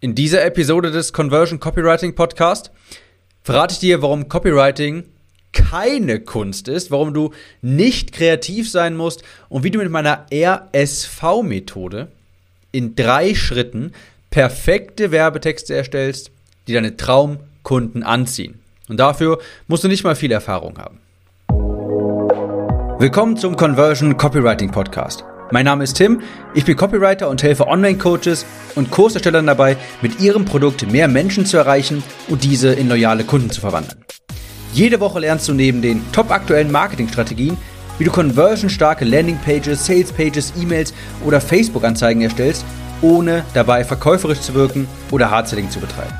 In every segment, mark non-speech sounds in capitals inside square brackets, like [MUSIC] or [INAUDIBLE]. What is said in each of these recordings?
In dieser Episode des Conversion Copywriting Podcast verrate ich dir, warum Copywriting keine Kunst ist, warum du nicht kreativ sein musst und wie du mit meiner RSV-Methode in drei Schritten perfekte Werbetexte erstellst, die deine Traumkunden anziehen. Und dafür musst du nicht mal viel Erfahrung haben. Willkommen zum Conversion Copywriting Podcast. Mein Name ist Tim, ich bin Copywriter und helfe Online-Coaches und Kurserstellern dabei, mit ihrem Produkt mehr Menschen zu erreichen und diese in loyale Kunden zu verwandeln. Jede Woche lernst du neben den top aktuellen Marketingstrategien, wie du conversionstarke Landingpages, Salespages, E-Mails oder Facebook-Anzeigen erstellst, ohne dabei verkäuferisch zu wirken oder Hardselling zu betreiben.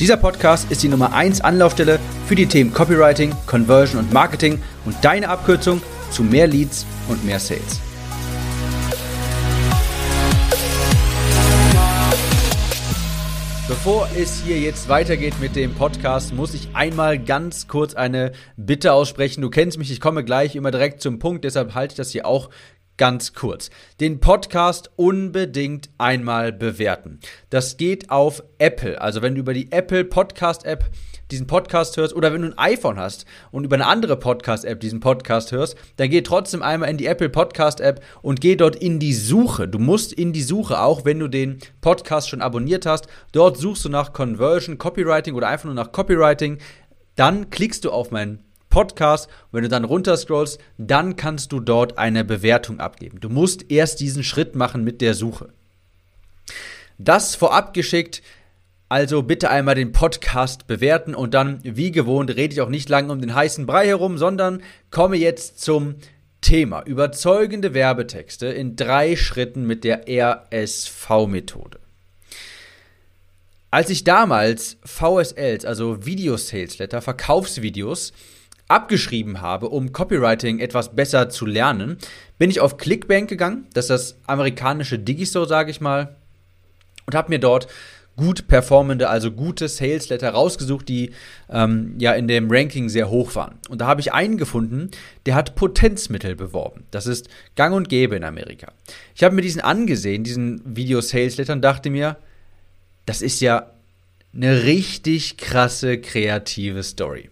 Dieser Podcast ist die Nummer 1 Anlaufstelle für die Themen Copywriting, Conversion und Marketing und deine Abkürzung zu mehr Leads und mehr Sales. Bevor es hier jetzt weitergeht mit dem Podcast, muss ich einmal ganz kurz eine Bitte aussprechen. Du kennst mich, ich komme gleich immer direkt zum Punkt, deshalb halte ich das hier auch ganz kurz. Den Podcast unbedingt einmal bewerten. Das geht auf Apple. Also wenn du über die Apple Podcast App diesen Podcast hörst oder wenn du ein iPhone hast und über eine andere Podcast-App diesen Podcast hörst, dann geh trotzdem einmal in die Apple Podcast-App und geh dort in die Suche. Du musst in die Suche, auch wenn du den Podcast schon abonniert hast. Dort suchst du nach Conversion, Copywriting oder einfach nur nach Copywriting. Dann klickst du auf meinen Podcast. Und wenn du dann runterscrollst, dann kannst du dort eine Bewertung abgeben. Du musst erst diesen Schritt machen mit der Suche. Das vorab geschickt. Also bitte einmal den Podcast bewerten und dann, wie gewohnt, rede ich auch nicht lange um den heißen Brei herum, sondern komme jetzt zum Thema. Überzeugende Werbetexte in drei Schritten mit der RSV-Methode. Als ich damals VSLs, also Video Sales Letter, Verkaufsvideos, abgeschrieben habe, um Copywriting etwas besser zu lernen, bin ich auf Clickbank gegangen, das ist das amerikanische Digistore, sage ich mal, und habe mir dort gut performende, also gute Sales-Letter rausgesucht, die ähm, ja in dem Ranking sehr hoch waren. Und da habe ich einen gefunden, der hat Potenzmittel beworben. Das ist gang und gäbe in Amerika. Ich habe mir diesen angesehen, diesen Video-Sales-Letter, und dachte mir, das ist ja eine richtig krasse kreative Story.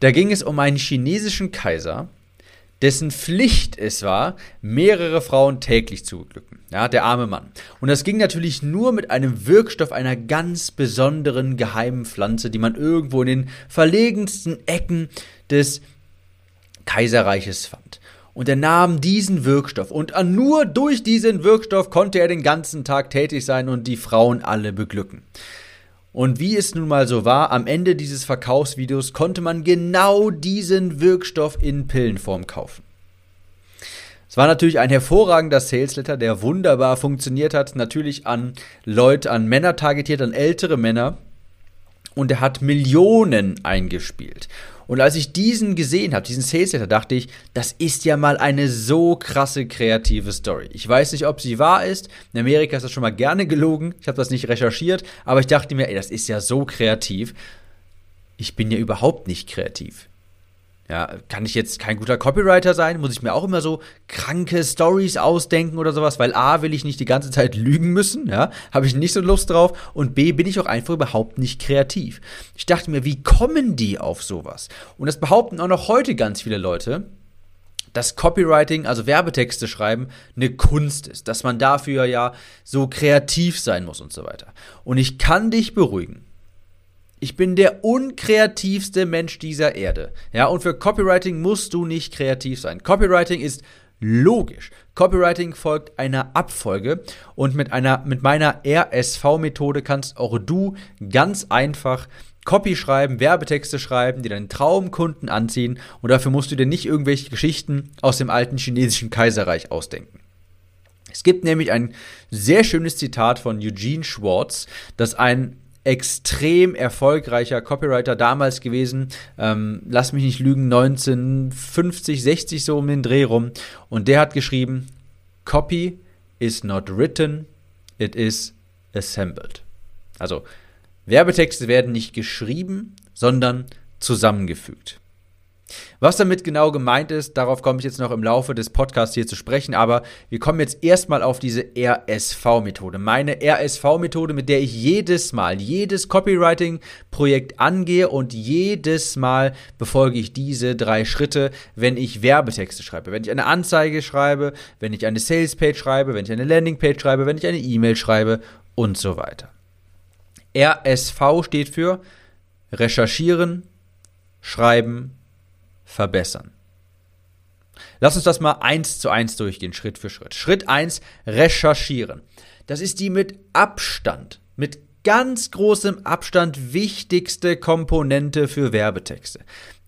Da ging es um einen chinesischen Kaiser, dessen Pflicht es war, mehrere Frauen täglich zu beglücken. Ja, der arme Mann. Und das ging natürlich nur mit einem Wirkstoff einer ganz besonderen geheimen Pflanze, die man irgendwo in den verlegensten Ecken des Kaiserreiches fand. Und er nahm diesen Wirkstoff und nur durch diesen Wirkstoff konnte er den ganzen Tag tätig sein und die Frauen alle beglücken. Und wie es nun mal so war, am Ende dieses Verkaufsvideos konnte man genau diesen Wirkstoff in Pillenform kaufen. Es war natürlich ein hervorragender Sales Letter, der wunderbar funktioniert hat, natürlich an Leute, an Männer targetiert, an ältere Männer. Und er hat Millionen eingespielt. Und als ich diesen gesehen habe, diesen Sales Letter, dachte ich, das ist ja mal eine so krasse kreative Story. Ich weiß nicht, ob sie wahr ist. In Amerika ist das schon mal gerne gelogen. Ich habe das nicht recherchiert, aber ich dachte mir, ey, das ist ja so kreativ. Ich bin ja überhaupt nicht kreativ. Ja, kann ich jetzt kein guter Copywriter sein? Muss ich mir auch immer so kranke Stories ausdenken oder sowas? Weil A, will ich nicht die ganze Zeit [LAUGHS] lügen müssen, ja, habe ich nicht so Lust drauf. Und B, bin ich auch einfach überhaupt nicht kreativ. Ich dachte mir, wie kommen die auf sowas? Und das behaupten auch noch heute ganz viele Leute dass Copywriting, also Werbetexte schreiben, eine Kunst ist, dass man dafür ja so kreativ sein muss und so weiter. Und ich kann dich beruhigen. Ich bin der unkreativste Mensch dieser Erde. Ja, und für Copywriting musst du nicht kreativ sein. Copywriting ist logisch. Copywriting folgt einer Abfolge und mit einer mit meiner RSV Methode kannst auch du ganz einfach Copy schreiben, Werbetexte schreiben, die deinen Traumkunden anziehen und dafür musst du dir nicht irgendwelche Geschichten aus dem alten chinesischen Kaiserreich ausdenken. Es gibt nämlich ein sehr schönes Zitat von Eugene Schwartz, das ein extrem erfolgreicher Copywriter damals gewesen. Ähm, lass mich nicht lügen, 1950, 60 so um den Dreh rum. Und der hat geschrieben, Copy is not written, it is assembled. Also Werbetexte werden nicht geschrieben, sondern zusammengefügt. Was damit genau gemeint ist, darauf komme ich jetzt noch im Laufe des Podcasts hier zu sprechen, aber wir kommen jetzt erstmal auf diese RSV-Methode. Meine RSV-Methode, mit der ich jedes Mal, jedes Copywriting-Projekt angehe und jedes Mal befolge ich diese drei Schritte, wenn ich Werbetexte schreibe, wenn ich eine Anzeige schreibe, wenn ich eine Sales-Page schreibe, wenn ich eine Landing-Page schreibe, wenn ich eine E-Mail schreibe und so weiter. RSV steht für Recherchieren, Schreiben, verbessern. Lass uns das mal eins zu eins durchgehen, Schritt für Schritt. Schritt eins: recherchieren. Das ist die mit Abstand, mit ganz großem Abstand wichtigste Komponente für Werbetexte.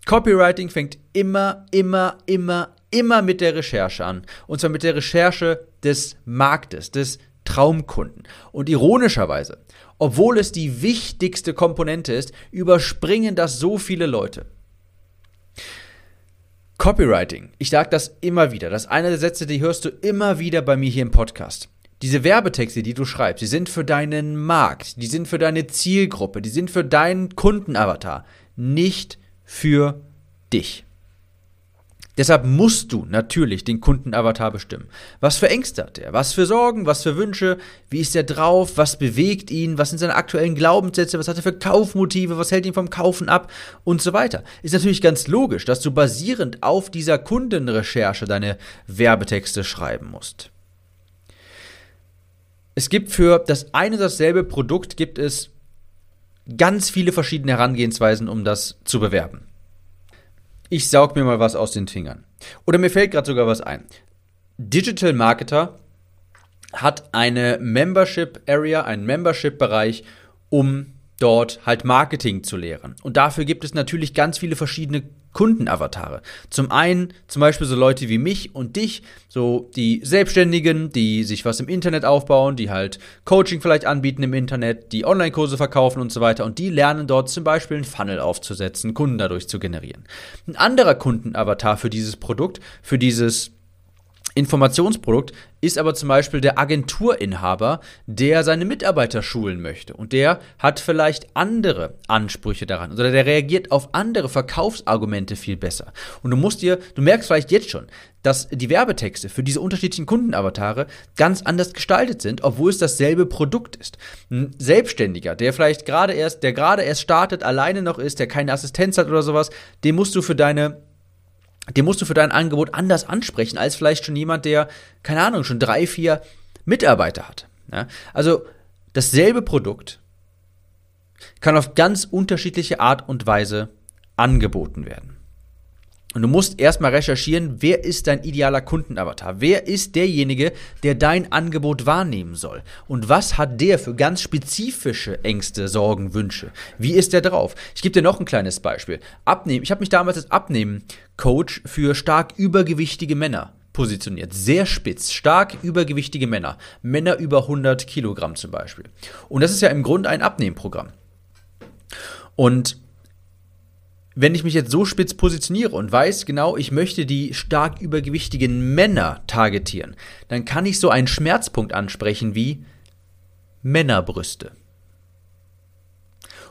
Copywriting fängt immer, immer, immer, immer mit der Recherche an. Und zwar mit der Recherche des Marktes, des Traumkunden. Und ironischerweise, obwohl es die wichtigste Komponente ist, überspringen das so viele Leute. Copywriting. Ich sage das immer wieder. Das ist einer der Sätze, die hörst du immer wieder bei mir hier im Podcast. Diese Werbetexte, die du schreibst, die sind für deinen Markt, die sind für deine Zielgruppe, die sind für deinen Kundenavatar, nicht für dich. Deshalb musst du natürlich den Kundenavatar bestimmen. Was für Ängste hat er? Was für Sorgen? Was für Wünsche? Wie ist er drauf? Was bewegt ihn? Was sind seine aktuellen Glaubenssätze? Was hat er für Kaufmotive? Was hält ihn vom Kaufen ab? Und so weiter. Ist natürlich ganz logisch, dass du basierend auf dieser Kundenrecherche deine Werbetexte schreiben musst. Es gibt für das eine und dasselbe Produkt gibt es ganz viele verschiedene Herangehensweisen, um das zu bewerben ich saug mir mal was aus den Fingern. Oder mir fällt gerade sogar was ein. Digital Marketer hat eine Membership Area, einen Membership Bereich, um dort halt Marketing zu lehren. Und dafür gibt es natürlich ganz viele verschiedene Kundenavatare. Zum einen zum Beispiel so Leute wie mich und dich, so die Selbstständigen, die sich was im Internet aufbauen, die halt Coaching vielleicht anbieten im Internet, die Online-Kurse verkaufen und so weiter. Und die lernen dort zum Beispiel einen Funnel aufzusetzen, Kunden dadurch zu generieren. Ein anderer Kundenavatar für dieses Produkt, für dieses Informationsprodukt ist aber zum Beispiel der Agenturinhaber, der seine Mitarbeiter schulen möchte. Und der hat vielleicht andere Ansprüche daran. Oder der reagiert auf andere Verkaufsargumente viel besser. Und du musst dir, du merkst vielleicht jetzt schon, dass die Werbetexte für diese unterschiedlichen Kundenavatare ganz anders gestaltet sind, obwohl es dasselbe Produkt ist. Ein Selbstständiger, der vielleicht gerade erst, der gerade erst startet, alleine noch ist, der keine Assistenz hat oder sowas, den musst du für deine den musst du für dein Angebot anders ansprechen, als vielleicht schon jemand, der, keine Ahnung, schon drei, vier Mitarbeiter hat. Ja? Also dasselbe Produkt kann auf ganz unterschiedliche Art und Weise angeboten werden. Und du musst erstmal recherchieren, wer ist dein idealer Kundenavatar? Wer ist derjenige, der dein Angebot wahrnehmen soll? Und was hat der für ganz spezifische Ängste, Sorgen, Wünsche? Wie ist der drauf? Ich gebe dir noch ein kleines Beispiel. Abnehmen. Ich habe mich damals als Abnehmen-Coach für stark übergewichtige Männer positioniert. Sehr spitz, stark übergewichtige Männer. Männer über 100 Kilogramm zum Beispiel. Und das ist ja im Grunde ein Abnehmprogramm. Und wenn ich mich jetzt so spitz positioniere und weiß genau, ich möchte die stark übergewichtigen Männer targetieren, dann kann ich so einen Schmerzpunkt ansprechen wie Männerbrüste.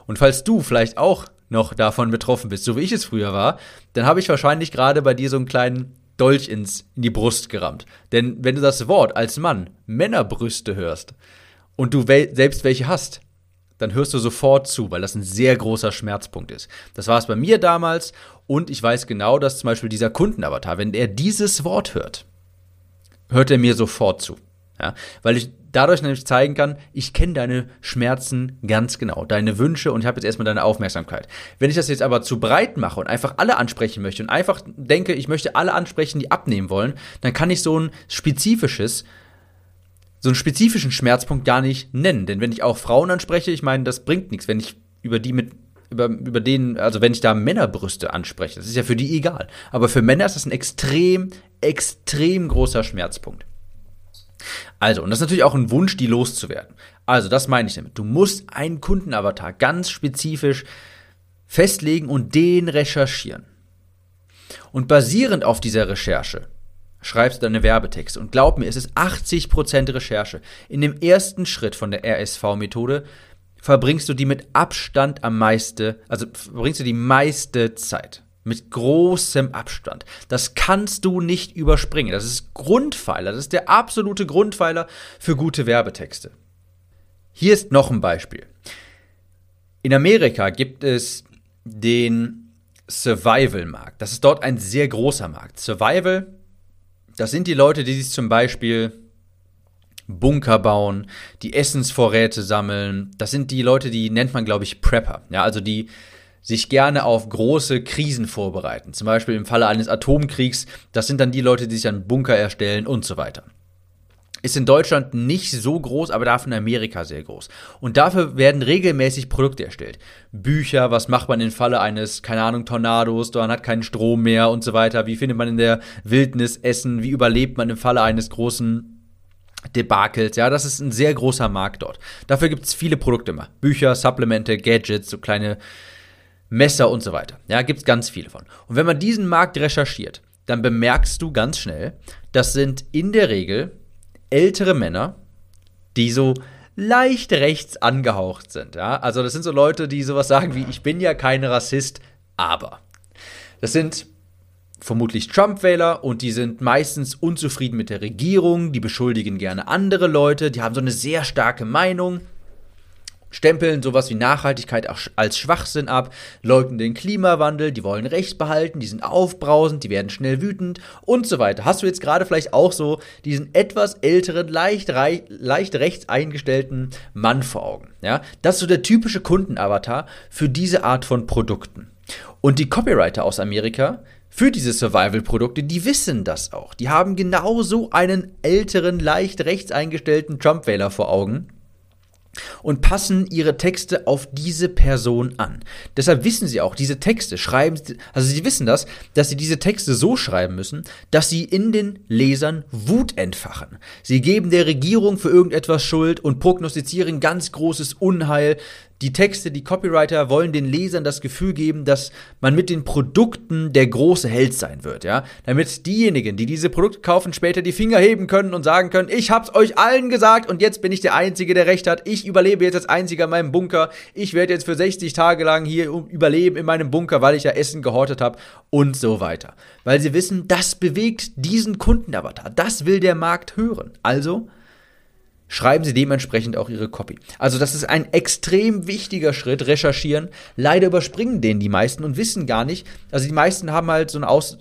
Und falls du vielleicht auch noch davon betroffen bist, so wie ich es früher war, dann habe ich wahrscheinlich gerade bei dir so einen kleinen Dolch ins, in die Brust gerammt. Denn wenn du das Wort als Mann Männerbrüste hörst und du selbst welche hast, dann hörst du sofort zu, weil das ein sehr großer Schmerzpunkt ist. Das war es bei mir damals und ich weiß genau, dass zum Beispiel dieser Kundenavatar, wenn er dieses Wort hört, hört er mir sofort zu. Ja, weil ich dadurch nämlich zeigen kann, ich kenne deine Schmerzen ganz genau, deine Wünsche und ich habe jetzt erstmal deine Aufmerksamkeit. Wenn ich das jetzt aber zu breit mache und einfach alle ansprechen möchte und einfach denke, ich möchte alle ansprechen, die abnehmen wollen, dann kann ich so ein spezifisches so einen spezifischen Schmerzpunkt gar nicht nennen. Denn wenn ich auch Frauen anspreche, ich meine, das bringt nichts, wenn ich über die mit über, über den, also wenn ich da Männerbrüste anspreche, das ist ja für die egal. Aber für Männer ist das ein extrem, extrem großer Schmerzpunkt. Also, und das ist natürlich auch ein Wunsch, die loszuwerden. Also, das meine ich damit. Du musst einen Kundenavatar ganz spezifisch festlegen und den recherchieren. Und basierend auf dieser Recherche schreibst du deine Werbetexte. Und glaub mir, es ist 80% Recherche. In dem ersten Schritt von der RSV-Methode verbringst du die mit Abstand am meiste, also verbringst du die meiste Zeit. Mit großem Abstand. Das kannst du nicht überspringen. Das ist Grundpfeiler. Das ist der absolute Grundpfeiler für gute Werbetexte. Hier ist noch ein Beispiel. In Amerika gibt es den Survival-Markt. Das ist dort ein sehr großer Markt. Survival, das sind die Leute, die sich zum Beispiel Bunker bauen, die Essensvorräte sammeln. Das sind die Leute, die nennt man, glaube ich, Prepper. Ja, also die sich gerne auf große Krisen vorbereiten. Zum Beispiel im Falle eines Atomkriegs. Das sind dann die Leute, die sich einen Bunker erstellen und so weiter. Ist in Deutschland nicht so groß, aber dafür in Amerika sehr groß. Und dafür werden regelmäßig Produkte erstellt. Bücher, was macht man im Falle eines, keine Ahnung, Tornados, man hat keinen Strom mehr und so weiter. Wie findet man in der Wildnis Essen? Wie überlebt man im Falle eines großen Debakels. Ja, das ist ein sehr großer Markt dort. Dafür gibt es viele Produkte immer. Bücher, Supplemente, Gadgets, so kleine Messer und so weiter. Ja, gibt es ganz viele von. Und wenn man diesen Markt recherchiert, dann bemerkst du ganz schnell, das sind in der Regel ältere Männer, die so leicht rechts angehaucht sind. Ja? Also das sind so Leute, die sowas sagen wie, ich bin ja kein Rassist, aber. Das sind vermutlich Trump-Wähler und die sind meistens unzufrieden mit der Regierung, die beschuldigen gerne andere Leute, die haben so eine sehr starke Meinung, stempeln sowas wie Nachhaltigkeit als Schwachsinn ab, leugnen den Klimawandel, die wollen Recht behalten, die sind aufbrausend, die werden schnell wütend und so weiter. Hast du jetzt gerade vielleicht auch so diesen etwas älteren, leicht, leicht rechts eingestellten Mann vor Augen? Ja, das ist so der typische Kundenavatar für diese Art von Produkten. Und die Copywriter aus Amerika für diese Survival-Produkte, die wissen das auch. Die haben genau so einen älteren, leicht rechts eingestellten Trump-Wähler vor Augen und passen ihre Texte auf diese Person an. Deshalb wissen sie auch, diese Texte schreiben, also sie wissen das, dass sie diese Texte so schreiben müssen, dass sie in den Lesern Wut entfachen. Sie geben der Regierung für irgendetwas Schuld und prognostizieren ganz großes Unheil die Texte, die Copywriter wollen den Lesern das Gefühl geben, dass man mit den Produkten der große Held sein wird, ja? Damit diejenigen, die diese Produkte kaufen, später die Finger heben können und sagen können, ich hab's euch allen gesagt und jetzt bin ich der Einzige, der Recht hat. Ich überlebe jetzt als Einziger in meinem Bunker. Ich werde jetzt für 60 Tage lang hier überleben in meinem Bunker, weil ich ja Essen gehortet habe und so weiter. Weil sie wissen, das bewegt diesen Kundenavatar. Das will der Markt hören. Also schreiben Sie dementsprechend auch Ihre Copy. Also das ist ein extrem wichtiger Schritt, recherchieren. Leider überspringen den die meisten und wissen gar nicht. Also die meisten haben halt so ein Aus...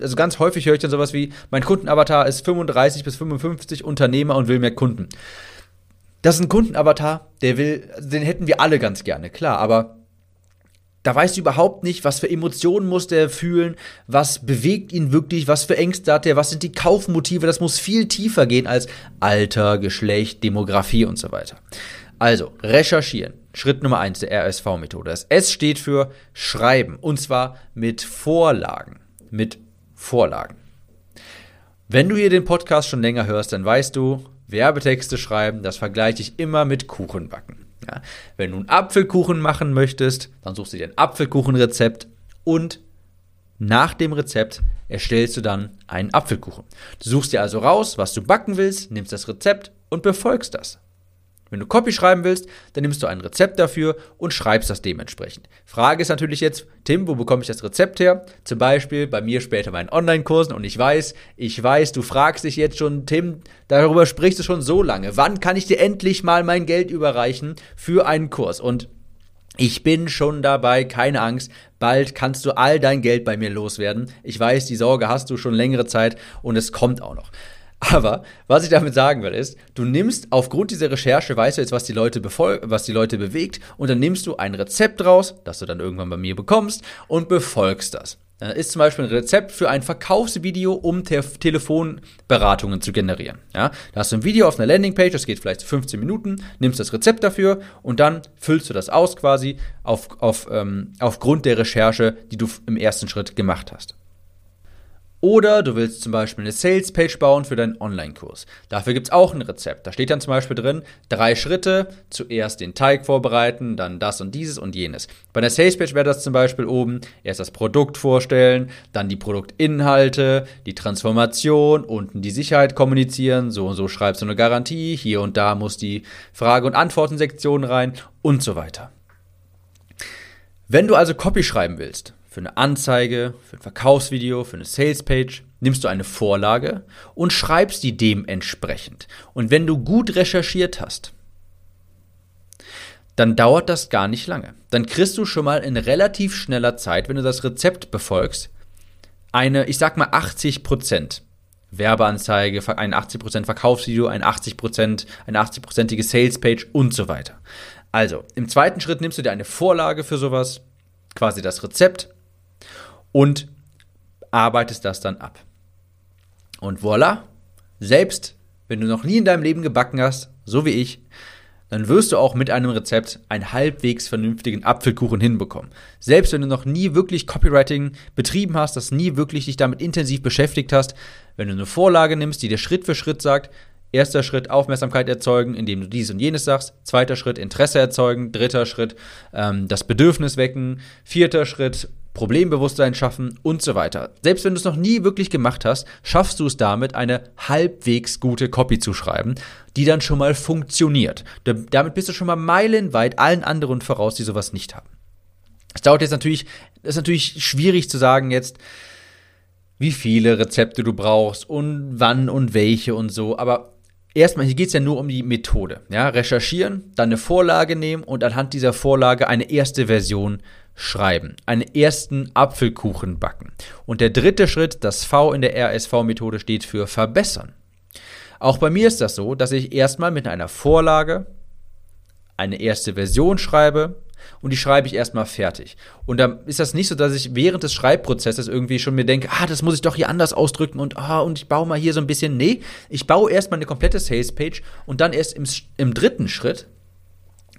Also ganz häufig höre ich dann sowas wie, mein Kundenavatar ist 35 bis 55 Unternehmer und will mehr Kunden. Das ist ein Kundenavatar, der will, den hätten wir alle ganz gerne, klar, aber da weißt du überhaupt nicht, was für Emotionen muss der fühlen, was bewegt ihn wirklich, was für Ängste hat er, was sind die Kaufmotive. Das muss viel tiefer gehen als Alter, Geschlecht, Demografie und so weiter. Also, recherchieren. Schritt Nummer eins der RSV-Methode. Das S steht für Schreiben. Und zwar mit Vorlagen. Mit Vorlagen. Wenn du hier den Podcast schon länger hörst, dann weißt du, Werbetexte schreiben, das vergleiche ich immer mit Kuchenbacken. Ja, wenn du einen Apfelkuchen machen möchtest, dann suchst du dir ein Apfelkuchenrezept und nach dem Rezept erstellst du dann einen Apfelkuchen. Du suchst dir also raus, was du backen willst, nimmst das Rezept und befolgst das. Wenn du Copy schreiben willst, dann nimmst du ein Rezept dafür und schreibst das dementsprechend. Frage ist natürlich jetzt, Tim, wo bekomme ich das Rezept her? Zum Beispiel bei mir später meinen Online-Kursen und ich weiß, ich weiß, du fragst dich jetzt schon, Tim, darüber sprichst du schon so lange. Wann kann ich dir endlich mal mein Geld überreichen für einen Kurs? Und ich bin schon dabei, keine Angst. Bald kannst du all dein Geld bei mir loswerden. Ich weiß, die Sorge hast du schon längere Zeit und es kommt auch noch. Aber was ich damit sagen will, ist, du nimmst aufgrund dieser Recherche, weißt du jetzt, was die Leute, was die Leute bewegt, und dann nimmst du ein Rezept raus, das du dann irgendwann bei mir bekommst, und befolgst das. Da ist zum Beispiel ein Rezept für ein Verkaufsvideo, um Te Telefonberatungen zu generieren. Ja, da hast du ein Video auf einer Landingpage, das geht vielleicht 15 Minuten, nimmst das Rezept dafür und dann füllst du das aus quasi auf, auf, ähm, aufgrund der Recherche, die du im ersten Schritt gemacht hast. Oder du willst zum Beispiel eine Sales-Page bauen für deinen Online-Kurs. Dafür gibt es auch ein Rezept. Da steht dann zum Beispiel drin, drei Schritte, zuerst den Teig vorbereiten, dann das und dieses und jenes. Bei einer Sales-Page wäre das zum Beispiel oben, erst das Produkt vorstellen, dann die Produktinhalte, die Transformation, unten die Sicherheit kommunizieren, so und so schreibst du eine Garantie, hier und da muss die Frage- und Antworten-Sektion rein und so weiter. Wenn du also Copy schreiben willst, für eine Anzeige, für ein Verkaufsvideo, für eine Salespage, nimmst du eine Vorlage und schreibst die dementsprechend. Und wenn du gut recherchiert hast, dann dauert das gar nicht lange. Dann kriegst du schon mal in relativ schneller Zeit, wenn du das Rezept befolgst, eine, ich sag mal 80% Werbeanzeige, ein 80% Verkaufsvideo, ein 80%, eine 80%ige Salespage und so weiter. Also, im zweiten Schritt nimmst du dir eine Vorlage für sowas, quasi das Rezept und arbeitest das dann ab. Und voilà, selbst wenn du noch nie in deinem Leben gebacken hast, so wie ich, dann wirst du auch mit einem Rezept einen halbwegs vernünftigen Apfelkuchen hinbekommen. Selbst wenn du noch nie wirklich Copywriting betrieben hast, das nie wirklich dich damit intensiv beschäftigt hast, wenn du eine Vorlage nimmst, die dir Schritt für Schritt sagt, Erster Schritt Aufmerksamkeit erzeugen, indem du dies und jenes sagst. Zweiter Schritt Interesse erzeugen. Dritter Schritt ähm, das Bedürfnis wecken. Vierter Schritt Problembewusstsein schaffen und so weiter. Selbst wenn du es noch nie wirklich gemacht hast, schaffst du es damit, eine halbwegs gute Copy zu schreiben, die dann schon mal funktioniert. Damit bist du schon mal meilenweit allen anderen voraus, die sowas nicht haben. Es dauert jetzt natürlich, es ist natürlich schwierig zu sagen jetzt, wie viele Rezepte du brauchst und wann und welche und so, aber erstmal, hier geht es ja nur um die Methode. Ja, recherchieren, dann eine Vorlage nehmen und anhand dieser Vorlage eine erste Version schreiben. Einen ersten Apfelkuchen backen. Und der dritte Schritt, das V in der RSV-Methode steht für verbessern. Auch bei mir ist das so, dass ich erstmal mit einer Vorlage eine erste Version schreibe, und die schreibe ich erstmal fertig. Und dann ist das nicht so, dass ich während des Schreibprozesses irgendwie schon mir denke, ah, das muss ich doch hier anders ausdrücken und ah, und ich baue mal hier so ein bisschen. Nee, ich baue erstmal eine komplette Salespage und dann erst im, im dritten Schritt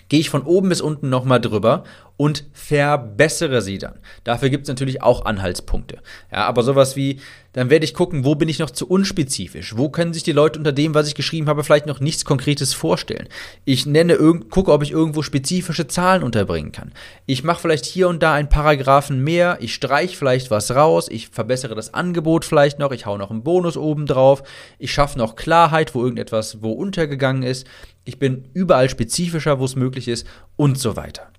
gehe ich von oben bis unten nochmal drüber und verbessere sie dann. Dafür gibt es natürlich auch Anhaltspunkte. Ja, aber sowas wie, dann werde ich gucken, wo bin ich noch zu unspezifisch? Wo können sich die Leute unter dem, was ich geschrieben habe, vielleicht noch nichts Konkretes vorstellen? Ich nenne gucke, ob ich irgendwo spezifische Zahlen unterbringen kann. Ich mache vielleicht hier und da einen Paragraphen mehr, ich streiche vielleicht was raus, ich verbessere das Angebot vielleicht noch, ich hau noch einen Bonus oben drauf, ich schaffe noch Klarheit, wo irgendetwas wo untergegangen ist. Ich bin überall spezifischer, wo es möglich ist und so weiter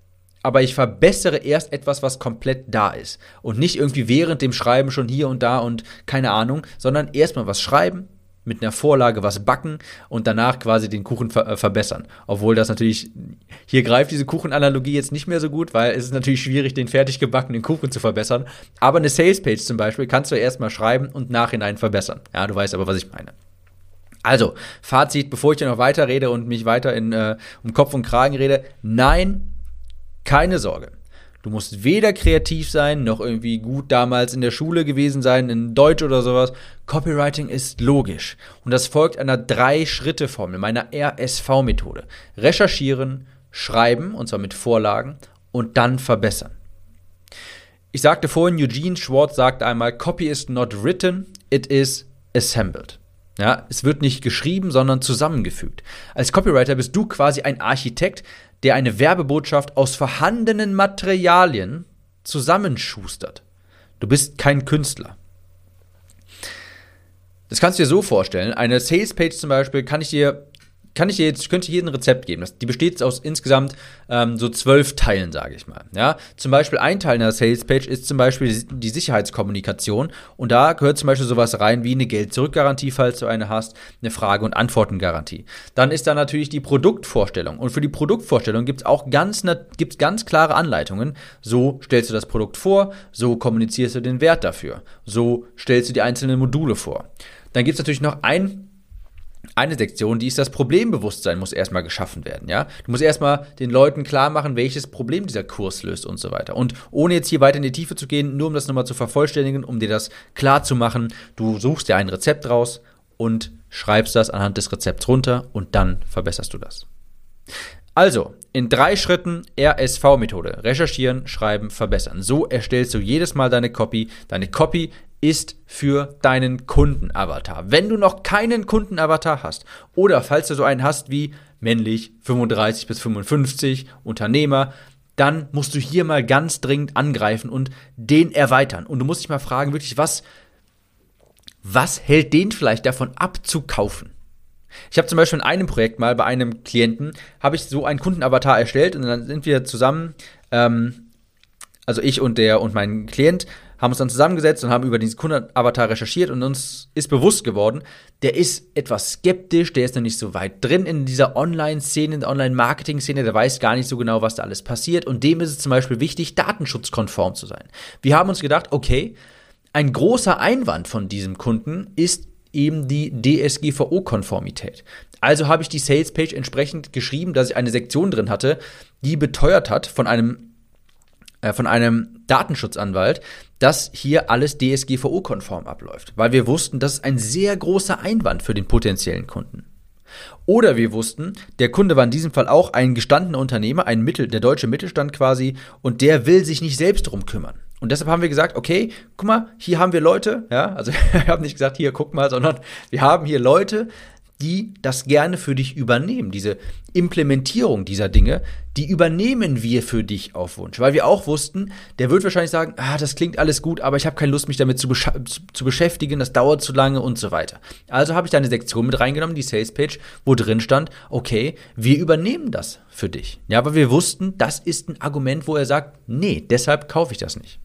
aber ich verbessere erst etwas, was komplett da ist. Und nicht irgendwie während dem Schreiben schon hier und da und keine Ahnung, sondern erstmal was schreiben, mit einer Vorlage was backen und danach quasi den Kuchen ver äh, verbessern. Obwohl das natürlich, hier greift diese Kuchenanalogie jetzt nicht mehr so gut, weil es ist natürlich schwierig, den fertig gebackenen Kuchen zu verbessern. Aber eine Salespage zum Beispiel kannst du erstmal schreiben und nachhinein verbessern. Ja, du weißt aber, was ich meine. Also, Fazit, bevor ich dir noch weiter rede und mich weiter in, äh, um Kopf und Kragen rede, nein, keine Sorge. Du musst weder kreativ sein, noch irgendwie gut damals in der Schule gewesen sein, in Deutsch oder sowas. Copywriting ist logisch. Und das folgt einer Drei-Schritte-Formel, meiner RSV-Methode. Recherchieren, schreiben, und zwar mit Vorlagen, und dann verbessern. Ich sagte vorhin, Eugene Schwartz sagt einmal, Copy is not written, it is assembled. Ja, es wird nicht geschrieben, sondern zusammengefügt. Als Copywriter bist du quasi ein Architekt, der eine Werbebotschaft aus vorhandenen Materialien zusammenschustert. Du bist kein Künstler. Das kannst du dir so vorstellen. Eine Salespage zum Beispiel kann ich dir kann ich dir jetzt, könnte hier ein Rezept geben. Das, die besteht aus insgesamt ähm, so zwölf Teilen, sage ich mal. Ja, zum Beispiel ein Teil einer Salespage ist zum Beispiel die Sicherheitskommunikation und da gehört zum Beispiel sowas rein wie eine Geld-Zurück-Garantie, falls du eine hast, eine Frage- und Antworten-Garantie. Dann ist da natürlich die Produktvorstellung und für die Produktvorstellung gibt es auch ganz, gibt's ganz klare Anleitungen. So stellst du das Produkt vor, so kommunizierst du den Wert dafür, so stellst du die einzelnen Module vor. Dann gibt es natürlich noch ein eine Sektion, die ist das Problembewusstsein muss erstmal geschaffen werden, ja. Du musst erstmal den Leuten klar machen, welches Problem dieser Kurs löst und so weiter. Und ohne jetzt hier weiter in die Tiefe zu gehen, nur um das nochmal zu vervollständigen, um dir das klar zu machen, du suchst dir ein Rezept raus und schreibst das anhand des Rezepts runter und dann verbesserst du das. Also, in drei Schritten RSV-Methode. Recherchieren, schreiben, verbessern. So erstellst du jedes Mal deine Copy. Deine Copy ist für deinen Kundenavatar. Wenn du noch keinen Kundenavatar hast oder falls du so einen hast wie männlich 35 bis 55 Unternehmer, dann musst du hier mal ganz dringend angreifen und den erweitern. Und du musst dich mal fragen, wirklich, was, was hält den vielleicht davon ab zu kaufen? Ich habe zum Beispiel in einem Projekt mal bei einem Klienten, habe ich so einen Kundenavatar erstellt und dann sind wir zusammen ähm, also ich und der und mein Klient, haben uns dann zusammengesetzt und haben über diesen Kundenavatar recherchiert und uns ist bewusst geworden, der ist etwas skeptisch, der ist noch nicht so weit drin in dieser Online-Szene, in der Online-Marketing-Szene, der weiß gar nicht so genau, was da alles passiert und dem ist es zum Beispiel wichtig, datenschutzkonform zu sein. Wir haben uns gedacht, okay, ein großer Einwand von diesem Kunden ist eben die DSGVO-Konformität. Also habe ich die Sales-Page entsprechend geschrieben, dass ich eine Sektion drin hatte, die beteuert hat von einem äh, von einem Datenschutzanwalt, dass hier alles DSGVO-konform abläuft, weil wir wussten, das ist ein sehr großer Einwand für den potenziellen Kunden. Oder wir wussten, der Kunde war in diesem Fall auch ein gestandener Unternehmer, ein Mittel, der deutsche Mittelstand quasi, und der will sich nicht selbst drum kümmern. Und deshalb haben wir gesagt, okay, guck mal, hier haben wir Leute, ja, also [LAUGHS] wir haben nicht gesagt, hier, guck mal, sondern wir haben hier Leute, die das gerne für dich übernehmen. Diese Implementierung dieser Dinge, die übernehmen wir für dich auf Wunsch. Weil wir auch wussten, der wird wahrscheinlich sagen, ah, das klingt alles gut, aber ich habe keine Lust, mich damit zu, zu beschäftigen, das dauert zu lange und so weiter. Also habe ich da eine Sektion mit reingenommen, die Sales Page, wo drin stand, okay, wir übernehmen das für dich. Ja, aber wir wussten, das ist ein Argument, wo er sagt, nee, deshalb kaufe ich das nicht.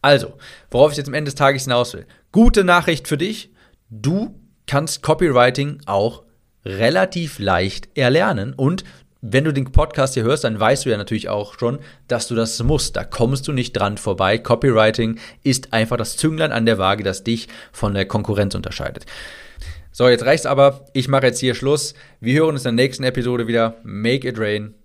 Also, worauf ich jetzt am Ende des Tages hinaus will. Gute Nachricht für dich. Du kannst Copywriting auch relativ leicht erlernen und wenn du den Podcast hier hörst, dann weißt du ja natürlich auch schon, dass du das musst. Da kommst du nicht dran vorbei. Copywriting ist einfach das Zünglein an der Waage, das dich von der Konkurrenz unterscheidet. So, jetzt reicht's aber. Ich mache jetzt hier Schluss. Wir hören uns in der nächsten Episode wieder. Make it rain.